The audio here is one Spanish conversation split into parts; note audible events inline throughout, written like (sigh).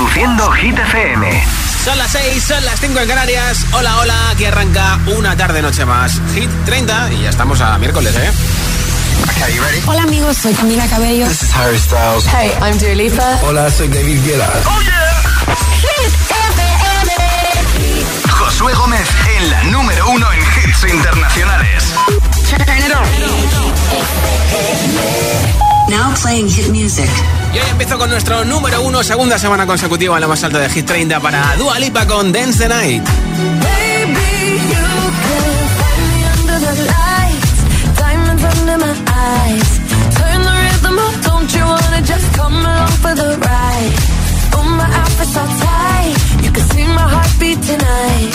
Reproduciendo Hit FM. Son las 6, son las 5 en Canarias. Hola, hola, aquí arranca una tarde noche más. Hit 30 y ya estamos a miércoles, ¿eh? Okay, you ready? Hola amigos, soy Camila Cabello. This is Harry Styles. Hey, I'm Dua Lipa. Hola, soy David Guetta. ¡Oh, yeah! Hit FM. Josué Gómez en la número uno en hits internacionales. Turn it on. Now playing hit music. Y hoy empiezo con nuestro número uno, segunda semana consecutiva en la más alta de Hit 30 para Dua Lipa con Dance the Night. Baby, you can find me under the lights, diamonds under my eyes. Turn the rhythm up, don't you wanna just come along for the ride? My outfit's all tight, you can see my heartbeat tonight.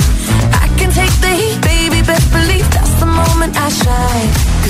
I can take the heat, baby, best believe that's the moment I shine.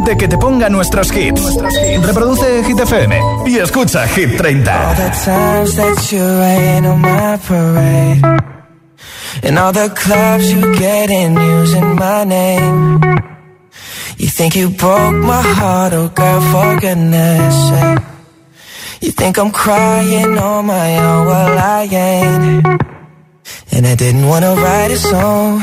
inteligente que te ponga nuestros hits. Reproduce Hit FM y escucha Hit 30. All the times that you rain on my parade. And all the clubs you get in using my name. You think you broke my heart, oh girl, for goodness sake. You think I'm crying on my own, well I ain't. And I didn't wanna write a song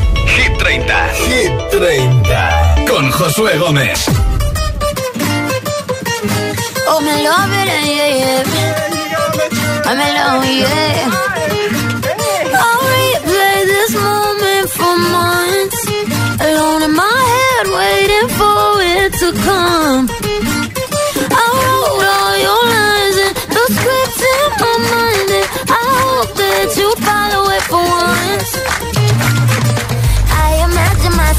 Hit 30. Hit 30. Con Josué Gómez. Oh, me love it, yeah, yeah. I'm in love, yeah. I'll replay this moment for months. Alone in my head, waiting for it to come. I wrote all your lines and the scripts in my mind, and I hope that you follow it for once.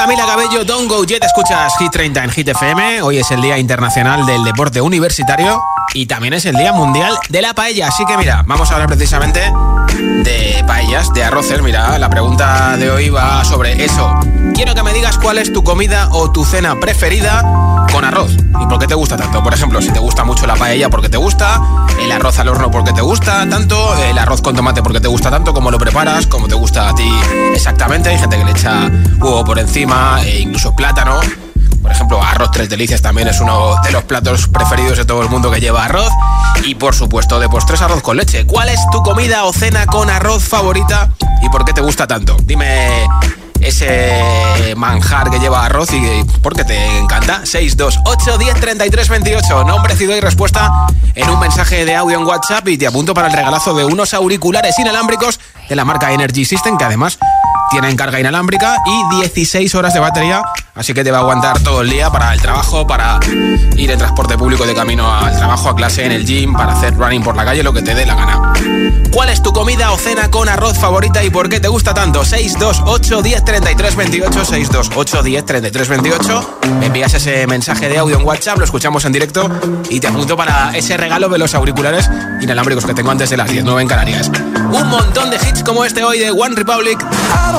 Camila Cabello, Don't Go Jet. Escuchas Hit 30 en Hit FM. Hoy es el Día Internacional del Deporte Universitario y también es el Día Mundial de la Paella. Así que mira, vamos a hablar precisamente de paellas, de arroces. Mira, la pregunta de hoy va sobre eso. Quiero que me digas cuál es tu comida o tu cena preferida con arroz y por qué te gusta tanto. Por ejemplo, si te gusta mucho la paella porque te gusta, el arroz al horno porque te gusta tanto, el arroz con tomate porque te gusta tanto, cómo lo preparas, cómo te gusta a ti exactamente. Hay gente que le echa huevo por encima e incluso plátano. Por ejemplo, arroz tres delicias también es uno de los platos preferidos de todo el mundo que lleva arroz. Y por supuesto, de postres arroz con leche. ¿Cuál es tu comida o cena con arroz favorita y por qué te gusta tanto? Dime ese manjar que lleva arroz y por qué te encanta. 628 10 33 28. Nombre, ciudad y respuesta en un mensaje de audio en WhatsApp y te apunto para el regalazo de unos auriculares inalámbricos de la marca Energy System que además tienen carga inalámbrica y 16 horas de batería, así que te va a aguantar todo el día para el trabajo, para ir en transporte público de camino al trabajo, a clase, en el gym, para hacer running por la calle, lo que te dé la gana. ¿Cuál es tu comida o cena con arroz favorita y por qué te gusta tanto? 628 10 33 28 628 10 33 28 Me envías ese mensaje de audio en WhatsApp, lo escuchamos en directo y te apunto para ese regalo de los auriculares inalámbricos que tengo antes de las 10, 9 en Canarias. Un montón de hits como este hoy de One Republic.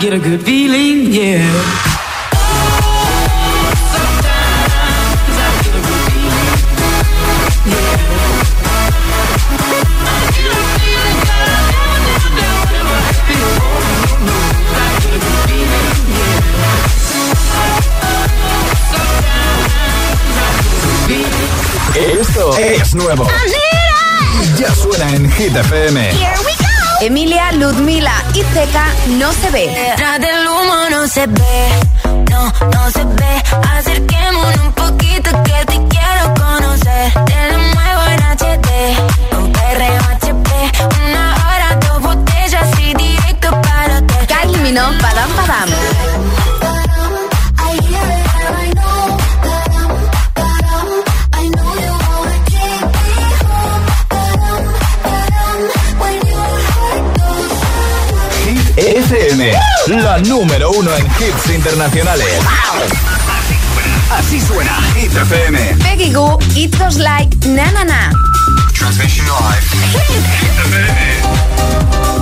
get a good feeling, yeah. Esto es nuevo. Ya suena en Hit FM. Emilia, Ludmila y Zeca no se ve. Detrás del humo no se ve, no, no se ve. Acerquémonos un poquito que te quiero conocer. Te lo muevo en HD, con PRHP. Una hora, dos botellas y directo para ti. Kylie Minogue, Padam Padam. FM, la número uno en hits internacionales. Así suena Hit FM. Peggy Goo, It Goes Like Na Na Na. Transmission Live. Hit, Hit FM.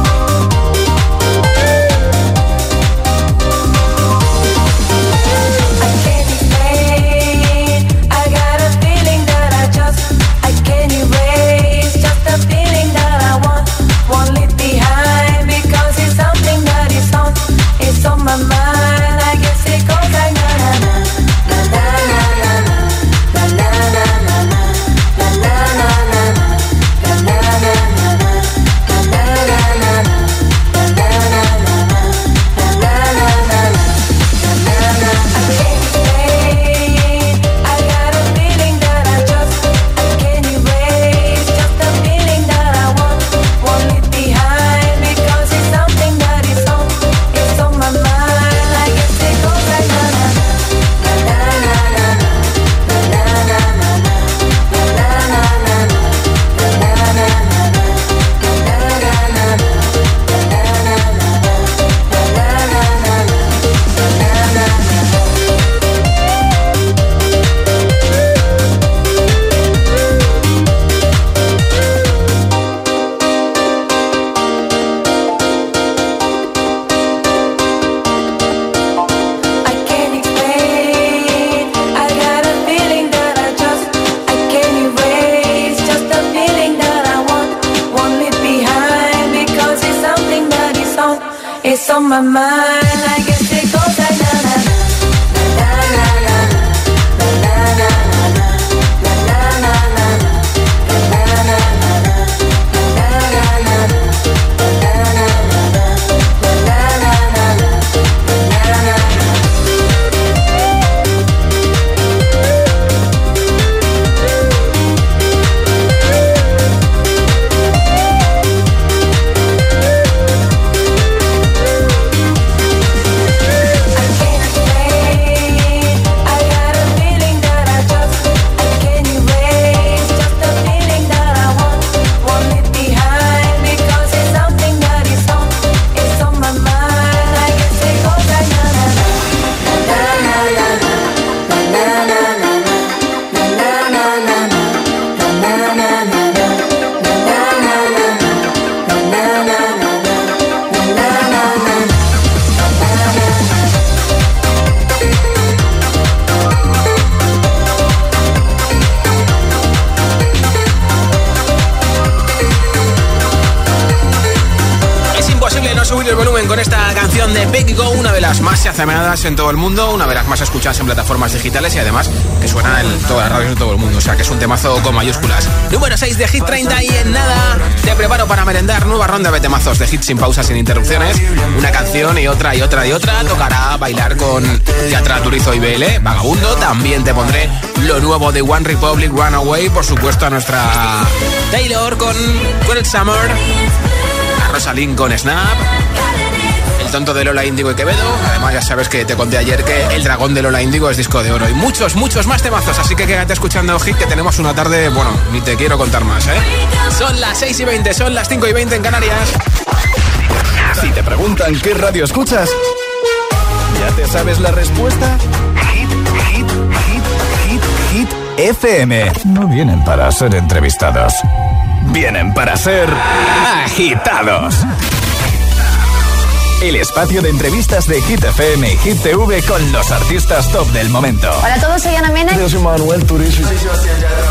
En todo el mundo, una de las más escuchadas en plataformas digitales y además que suena en todas las radios de todo el mundo. O sea que es un temazo con mayúsculas. Número 6 de Hit 30 y en nada te preparo para merendar nueva ronda de temazos de hit sin pausas, sin interrupciones. Una canción y otra y otra y otra. Tocará bailar con Teatra Turizo y BL, Vagabundo. También te pondré lo nuevo de One Republic Runaway, por supuesto a nuestra Taylor con Cold Summer, a Rosalind con Snap, el tonto de Lola Índigo y Quevedo. Además, ya sabes que te conté ayer que el dragón de Lola Índigo es disco de oro y muchos, muchos más temazos. Así que quédate escuchando Hit, que tenemos una tarde, bueno, ni te quiero contar más, ¿eh? Son las 6 y 20, son las 5 y 20 en Canarias. Si te preguntan qué radio escuchas, ¿ya te sabes la respuesta? Hit, hit, hit, hit, hit, FM. No vienen para ser entrevistados, vienen para ser agitados. El espacio de entrevistas de Hit FM y Hit TV con los artistas top del momento. Hola a todos, soy Ana Mena. Yo soy Manuel Turizo.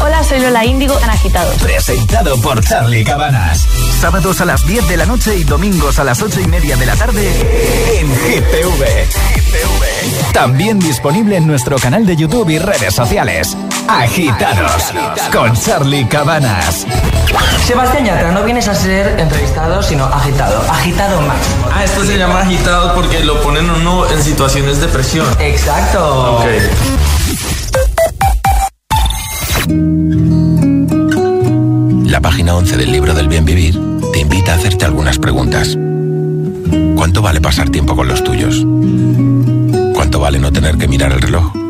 Hola, soy Lola Índigo en Agitados. Presentado por Charlie Cabanas. Sábados a las 10 de la noche y domingos a las 8 y media de la tarde en Hit TV. También disponible en nuestro canal de YouTube y redes sociales. Agitados con Charlie Cabanas. Sebastián Yatra, no vienes a ser entrevistado, sino agitado. Agitado máximo. Ah, esto se llama agitado porque lo ponen uno en situaciones de presión. Exacto. Ok. La página 11 del libro del bien vivir te invita a hacerte algunas preguntas. ¿Cuánto vale pasar tiempo con los tuyos? ¿Cuánto vale no tener que mirar el reloj?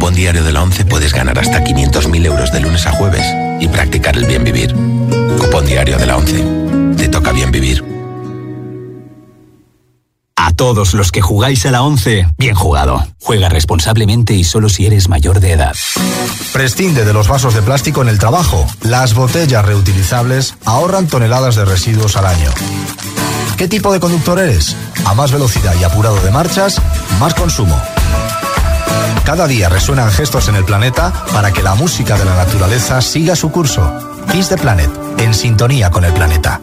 Cupón diario de la 11 puedes ganar hasta 500.000 euros de lunes a jueves y practicar el bien vivir. Cupón diario de la 11. Te toca bien vivir. A todos los que jugáis a la 11, bien jugado. Juega responsablemente y solo si eres mayor de edad. Prescinde de los vasos de plástico en el trabajo. Las botellas reutilizables ahorran toneladas de residuos al año. ¿Qué tipo de conductor eres? A más velocidad y apurado de marchas, más consumo. Cada día resuenan gestos en el planeta para que la música de la naturaleza siga su curso. Kiss the Planet, en sintonía con el planeta.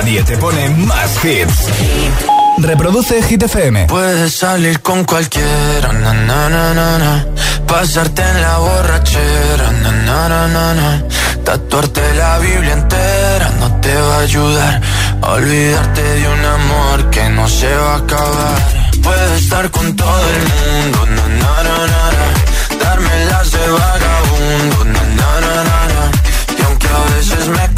Nadie te pone más hits. Reproduce Hit FM. Puedes salir con cualquiera, pasarte en la borrachera, tatuarte la Biblia entera no te va a ayudar olvidarte de un amor que no se va a acabar. Puedes estar con todo el mundo, darme las de vagabundo, y aunque a veces me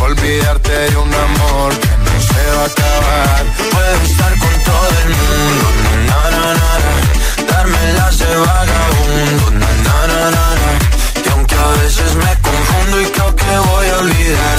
Olvidarte de un amor que no se va a acabar. Puedes estar con todo el mundo, na, na, na. Darme las de vagabundo, na, na, na, na, na a veces me confundo y creo que voy a olvidar.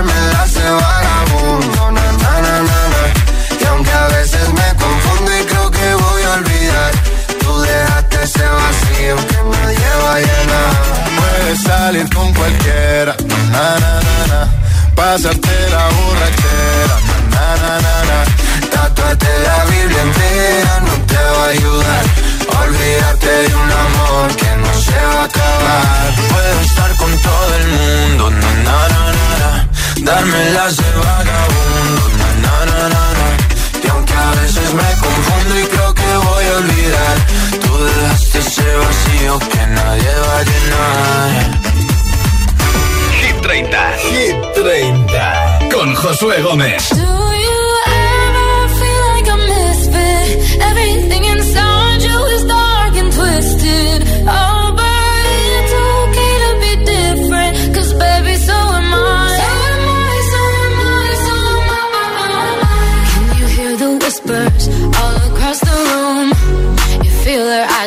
Darme la de vagabundo, na, na, na, na aunque a veces me confundo y creo que voy a olvidar, tú dejaste ese vacío que me lleva a llenar. Puedes salir con cualquiera, na na na na, pasarte la borrachera, na na na na. Tatuarte la Biblia entera no te va a ayudar. Olvídate de un amor que no se va a acabar. Puedo estar con todo el mundo, na na na na, darme las de vagabundo, na na na na aunque a veces me confundo y creo que voy a olvidar, tú dejaste ese vacío que nadie va a llenar. Hit 30, Hit 30, con Josué Gómez.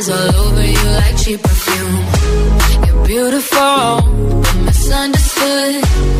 Eyes all over you like cheap perfume. You're beautiful, misunderstood.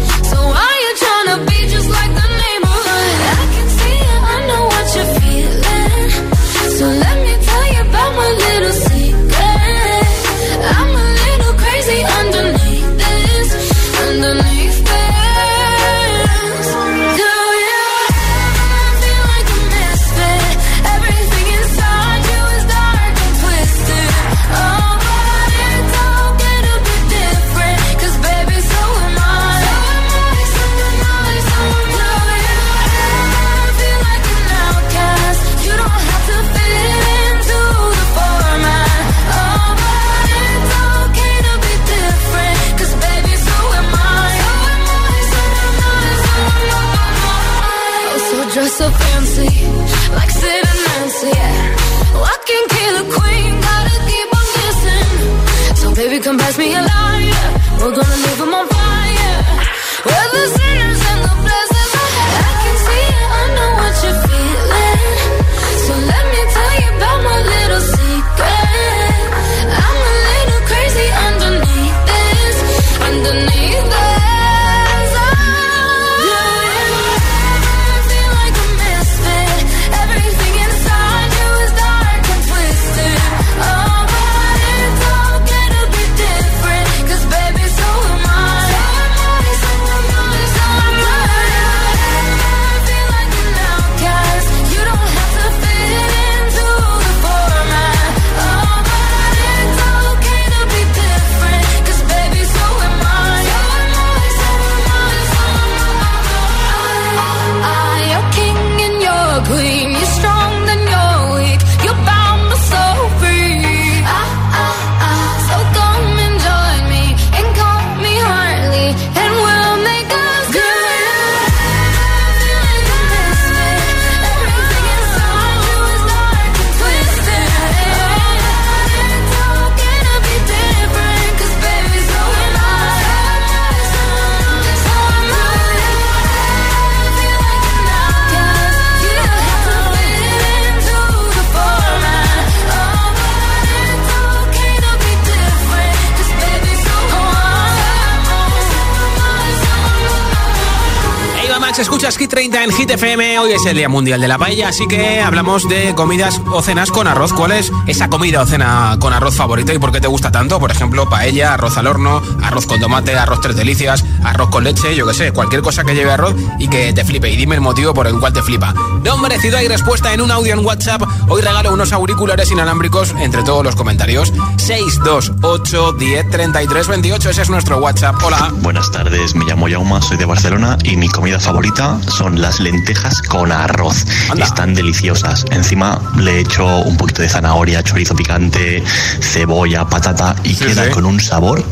Escuchas Hit 30 en Hit. Hoy es el Día Mundial de la Paella, así que hablamos de comidas o cenas con arroz. ¿Cuál es esa comida o cena con arroz favorita y por qué te gusta tanto? Por ejemplo, paella, arroz al horno, arroz con tomate, arroz tres delicias, arroz con leche, yo qué sé, cualquier cosa que lleve arroz y que te flipe. Y dime el motivo por el cual te flipa. Nombre, ciudad y respuesta en un audio en WhatsApp. Hoy regalo unos auriculares inalámbricos entre todos los comentarios. 628 10 33 28, ese es nuestro WhatsApp. Hola. Buenas tardes, me llamo Yauma, soy de Barcelona y mi comida favorita son las lentejas con arroz. Están deliciosas. Encima le echo un poquito de zanahoria, chorizo picante, cebolla, patata y queda con un sabor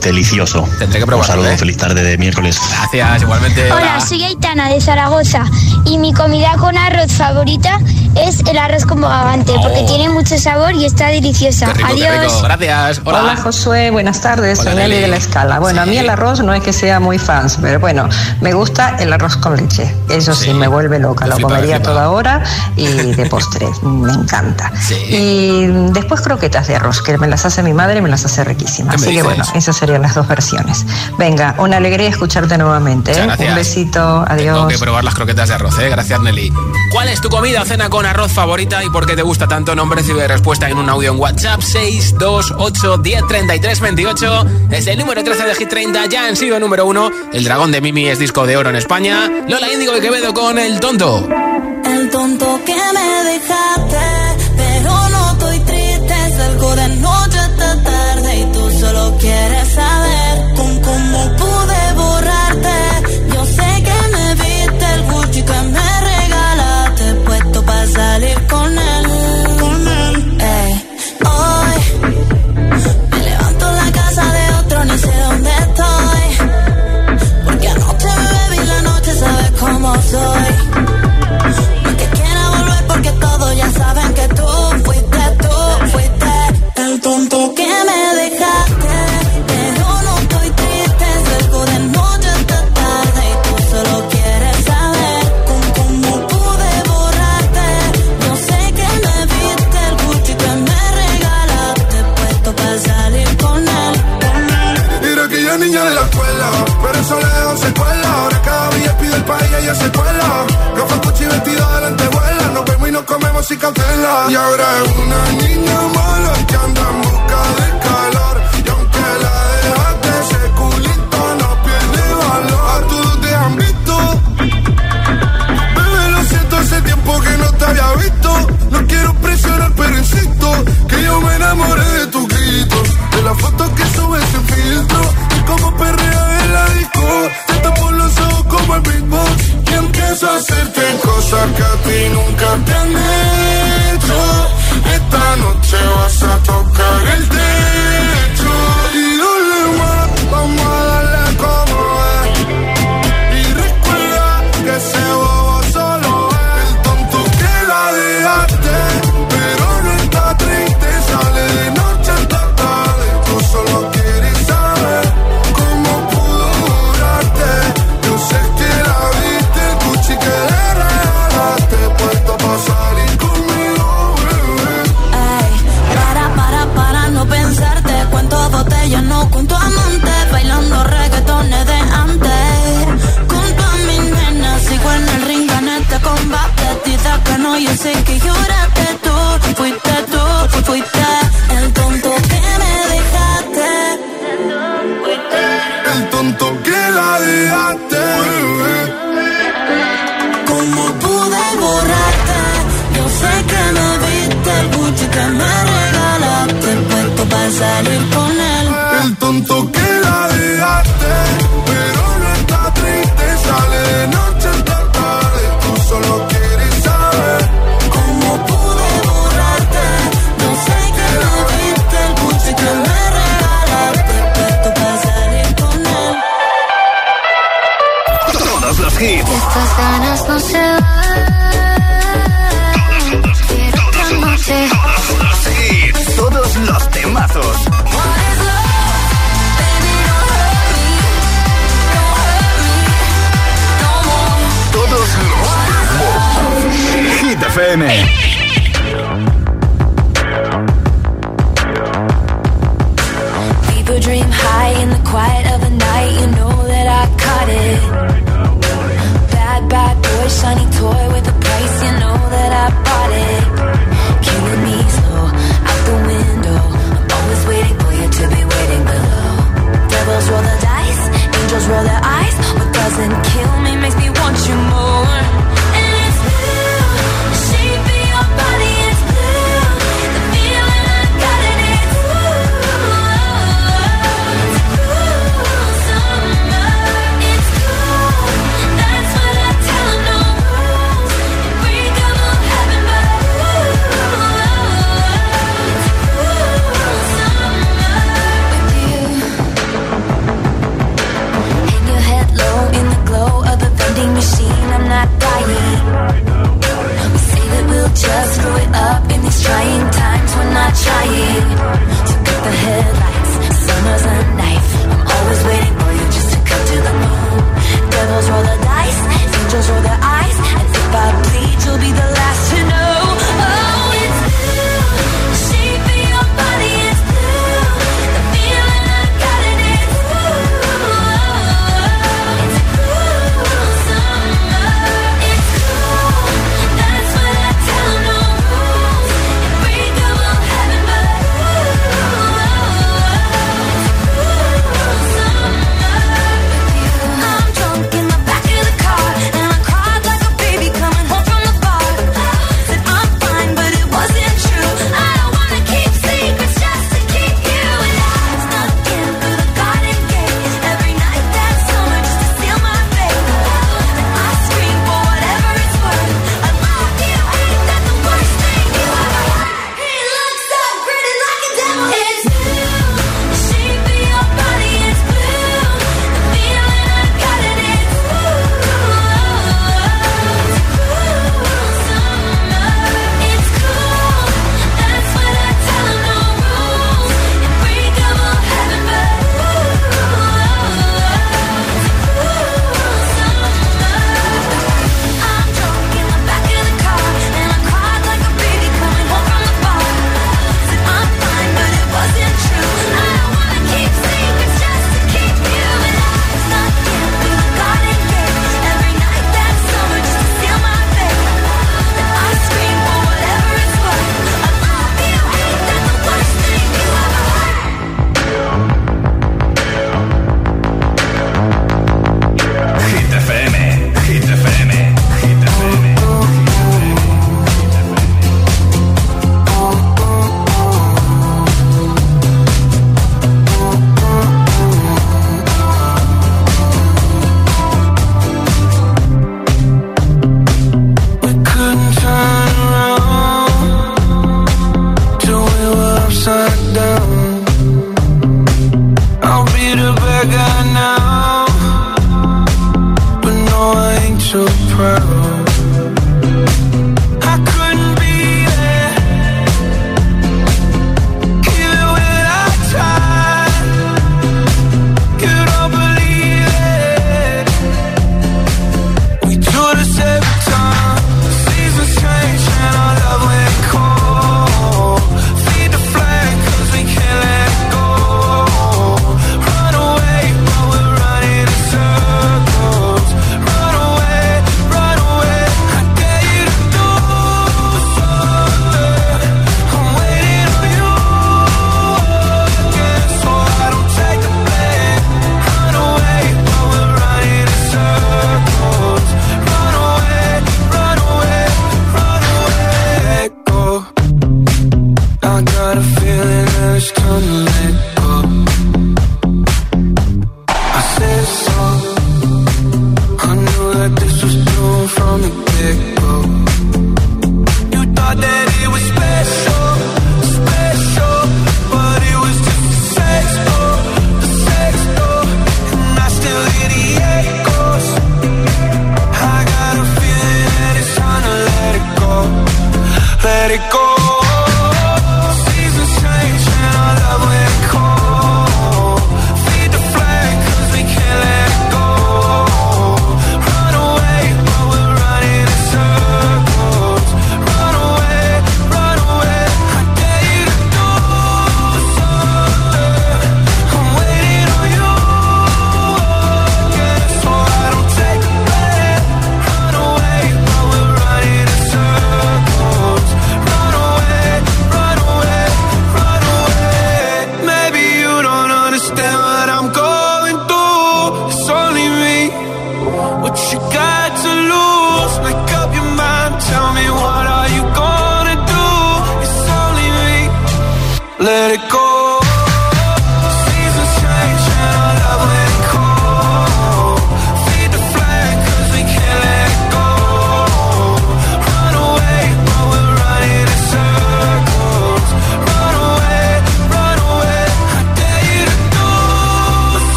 delicioso. Tendré que probarlo, Un saludo, ¿eh? feliz tarde de miércoles. Gracias, igualmente. Hola, soy Aitana de Zaragoza y mi comida con arroz favorita es el arroz con bogavante porque Oh. tiene mucho sabor y está deliciosa. Qué rico, qué Adiós. rico. Gracias. Hola. Hola Josué, buenas tardes, Hola, soy Nelly Nelly. de la Escala. Bueno, a mí el arroz no es que sea muy fans, pero bueno, me gusta el arroz con leche. Eso sí, me vuelve loca, lo flipa, comería flipa. toda hora y de postre, (laughs) me encanta. Y después croquetas de arroz, que me las hace mi madre y me las hace riquísimas. ¿Qué me Así que dices? bueno, esas serían las dos versiones. Venga, una alegría escucharte nuevamente. ¿eh? Un besito, adiós. Tengo que probar las croquetas de arroz, ¿eh? Gracias, Nelly. ¿Cuál es tu comida o cena con arroz favorita y por qué te gusta tanto? Nombre, y respuesta en un audio en WhatsApp 628 10 33 28. Es el número 13 de Hit 30, ya en sido número 1. El dragón de Mimi es disco de oro en España. Lola Índigo y Quevedo con El Tonto. El tonto que me dejaste, quieres saber se cuela. Gafas Gucci vestida de lentejuela. Nos vemos y nos comemos sin cautela. Y ahora es una niña mala que anda en busca de calor. Y aunque la dejaste, ese culito no pierde valor. A todos te han visto. Bebé, lo siento, hace tiempo que no te había visto. No quiero presionar, pero insisto que yo me enamoré de tu grito. De las fotos que subes sin filtro. Y como perrea en la disco. Te tapo los ojos como el beatbox. A hacerte cosas que a ti nunca te han hecho. Esta noche vas a tocar el techo.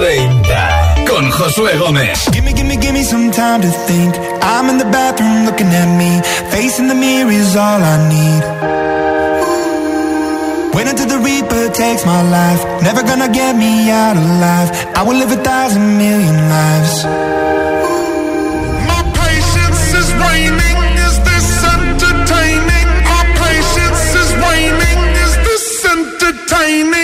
30 con Josué Gómez. Give me, give me, give me some time to think. I'm in the bathroom looking at me. Facing the mirror is all I need. Wait until the Reaper takes my life. Never gonna get me out alive. I will live a thousand million lives. Entertaining?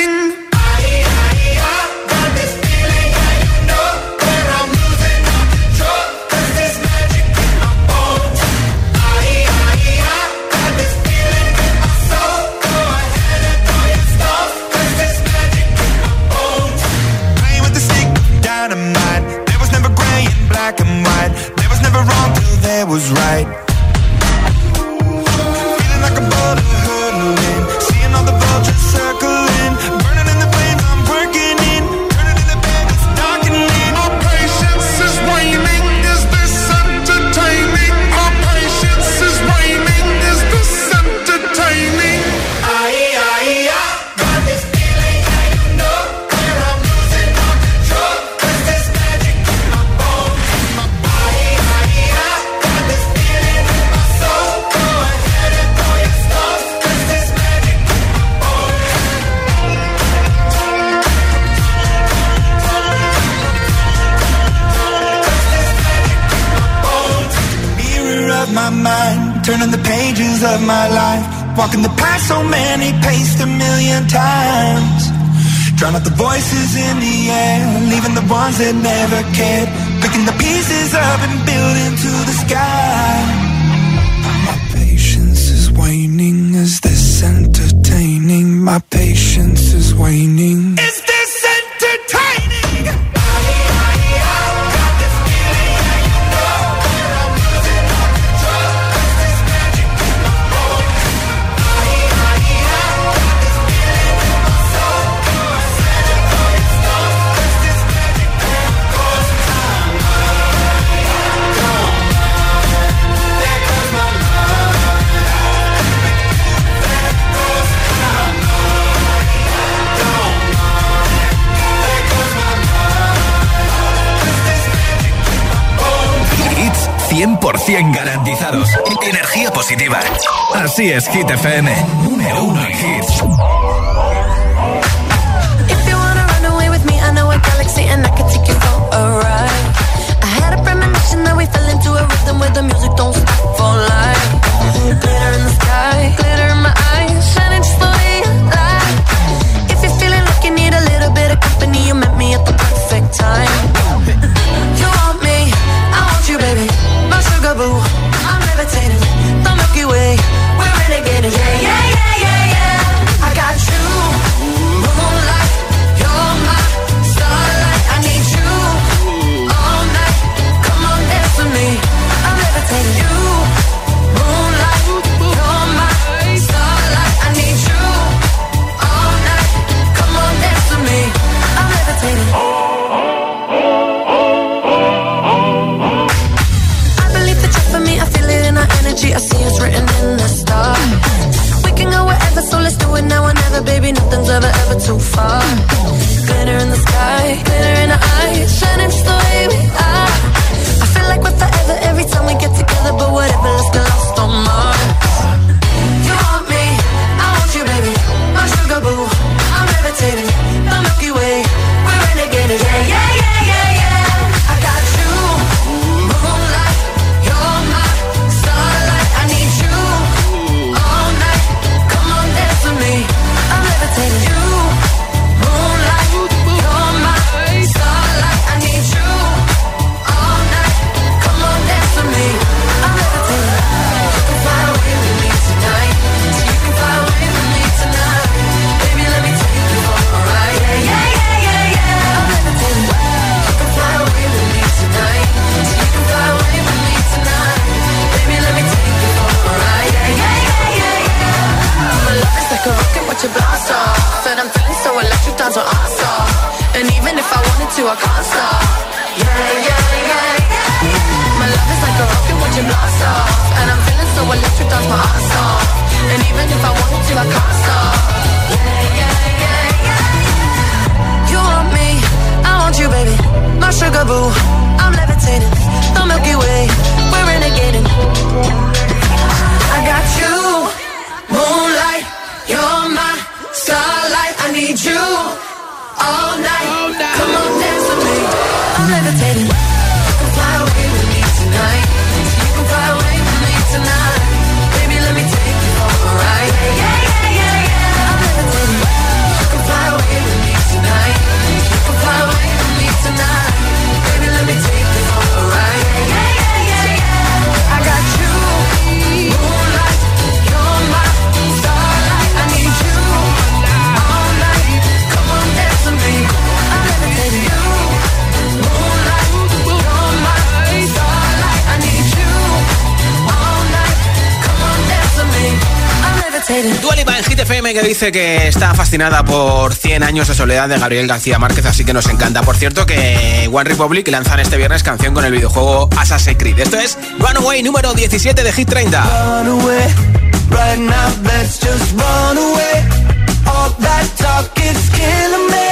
Energía positiva. Así es, Hit FM. Número uno en hits. FM que dice que está fascinada por 100 años de soledad de Gabriel García Márquez, así que nos encanta. Por cierto, que One Republic lanzan este viernes canción con el videojuego Assassin's Creed. Esto es Runaway número 17 de Hit 30. Runaway, right now, let's just run away. All that talk is killing me.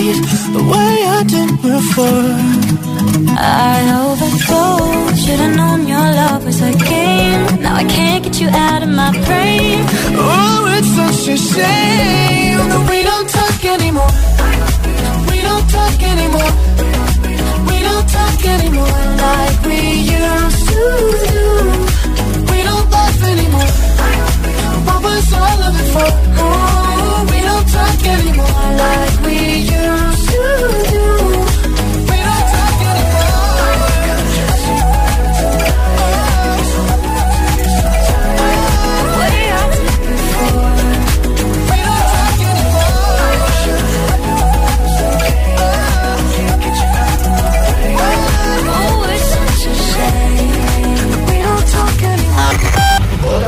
The way I did before. I overdosed. Should've known your love was a game. Now I can't get you out of my brain. Oh, it's such a shame that we don't talk anymore. We don't talk anymore. We don't talk anymore like we used to do. We don't laugh anymore. What was all of it for? Oh,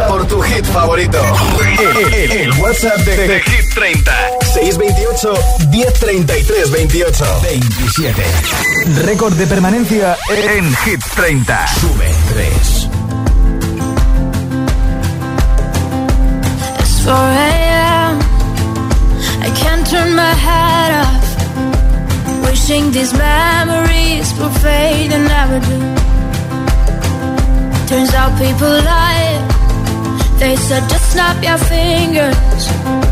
Por tu hit favorito. El, el- el WhatsApp de, de 30. 628 1033 28 27. Récord de permanencia en Hit 30. Sube 3. It's 4 a.m. I can't turn my head off. Wishing these memories will fade and never do. Turns out people lie. They said just snap your fingers.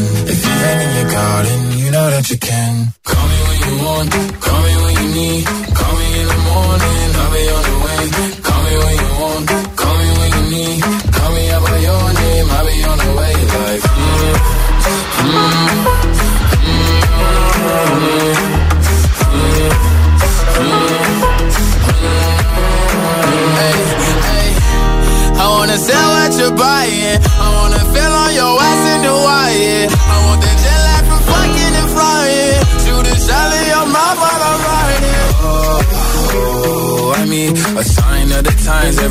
Been in your garden, you know that you can. Call me when you want, call me when you need. Call me in the morning, I'll be on the way. Call me when you want, call me when you need. Call me out by your name, I'll be on the way. Like, mm, mm.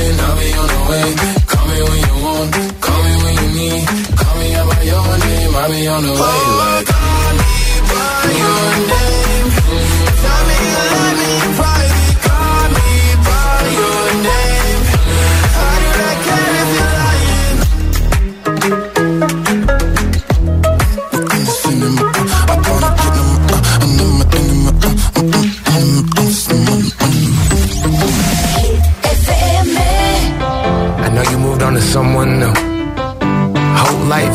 Call me when you want, call me when you need. Call me by your name, I'll be on the way. Call me by your.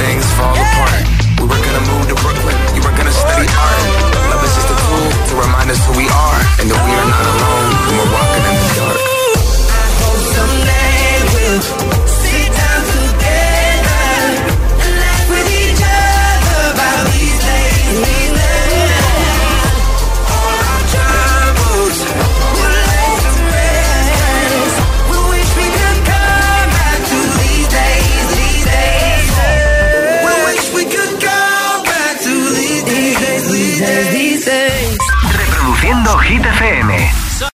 things fall apart. We were gonna move to Brooklyn, you were gonna study art. Love is just a tool to remind us who we are and that we are not alone when we're walking in the dark. I hope someday we'll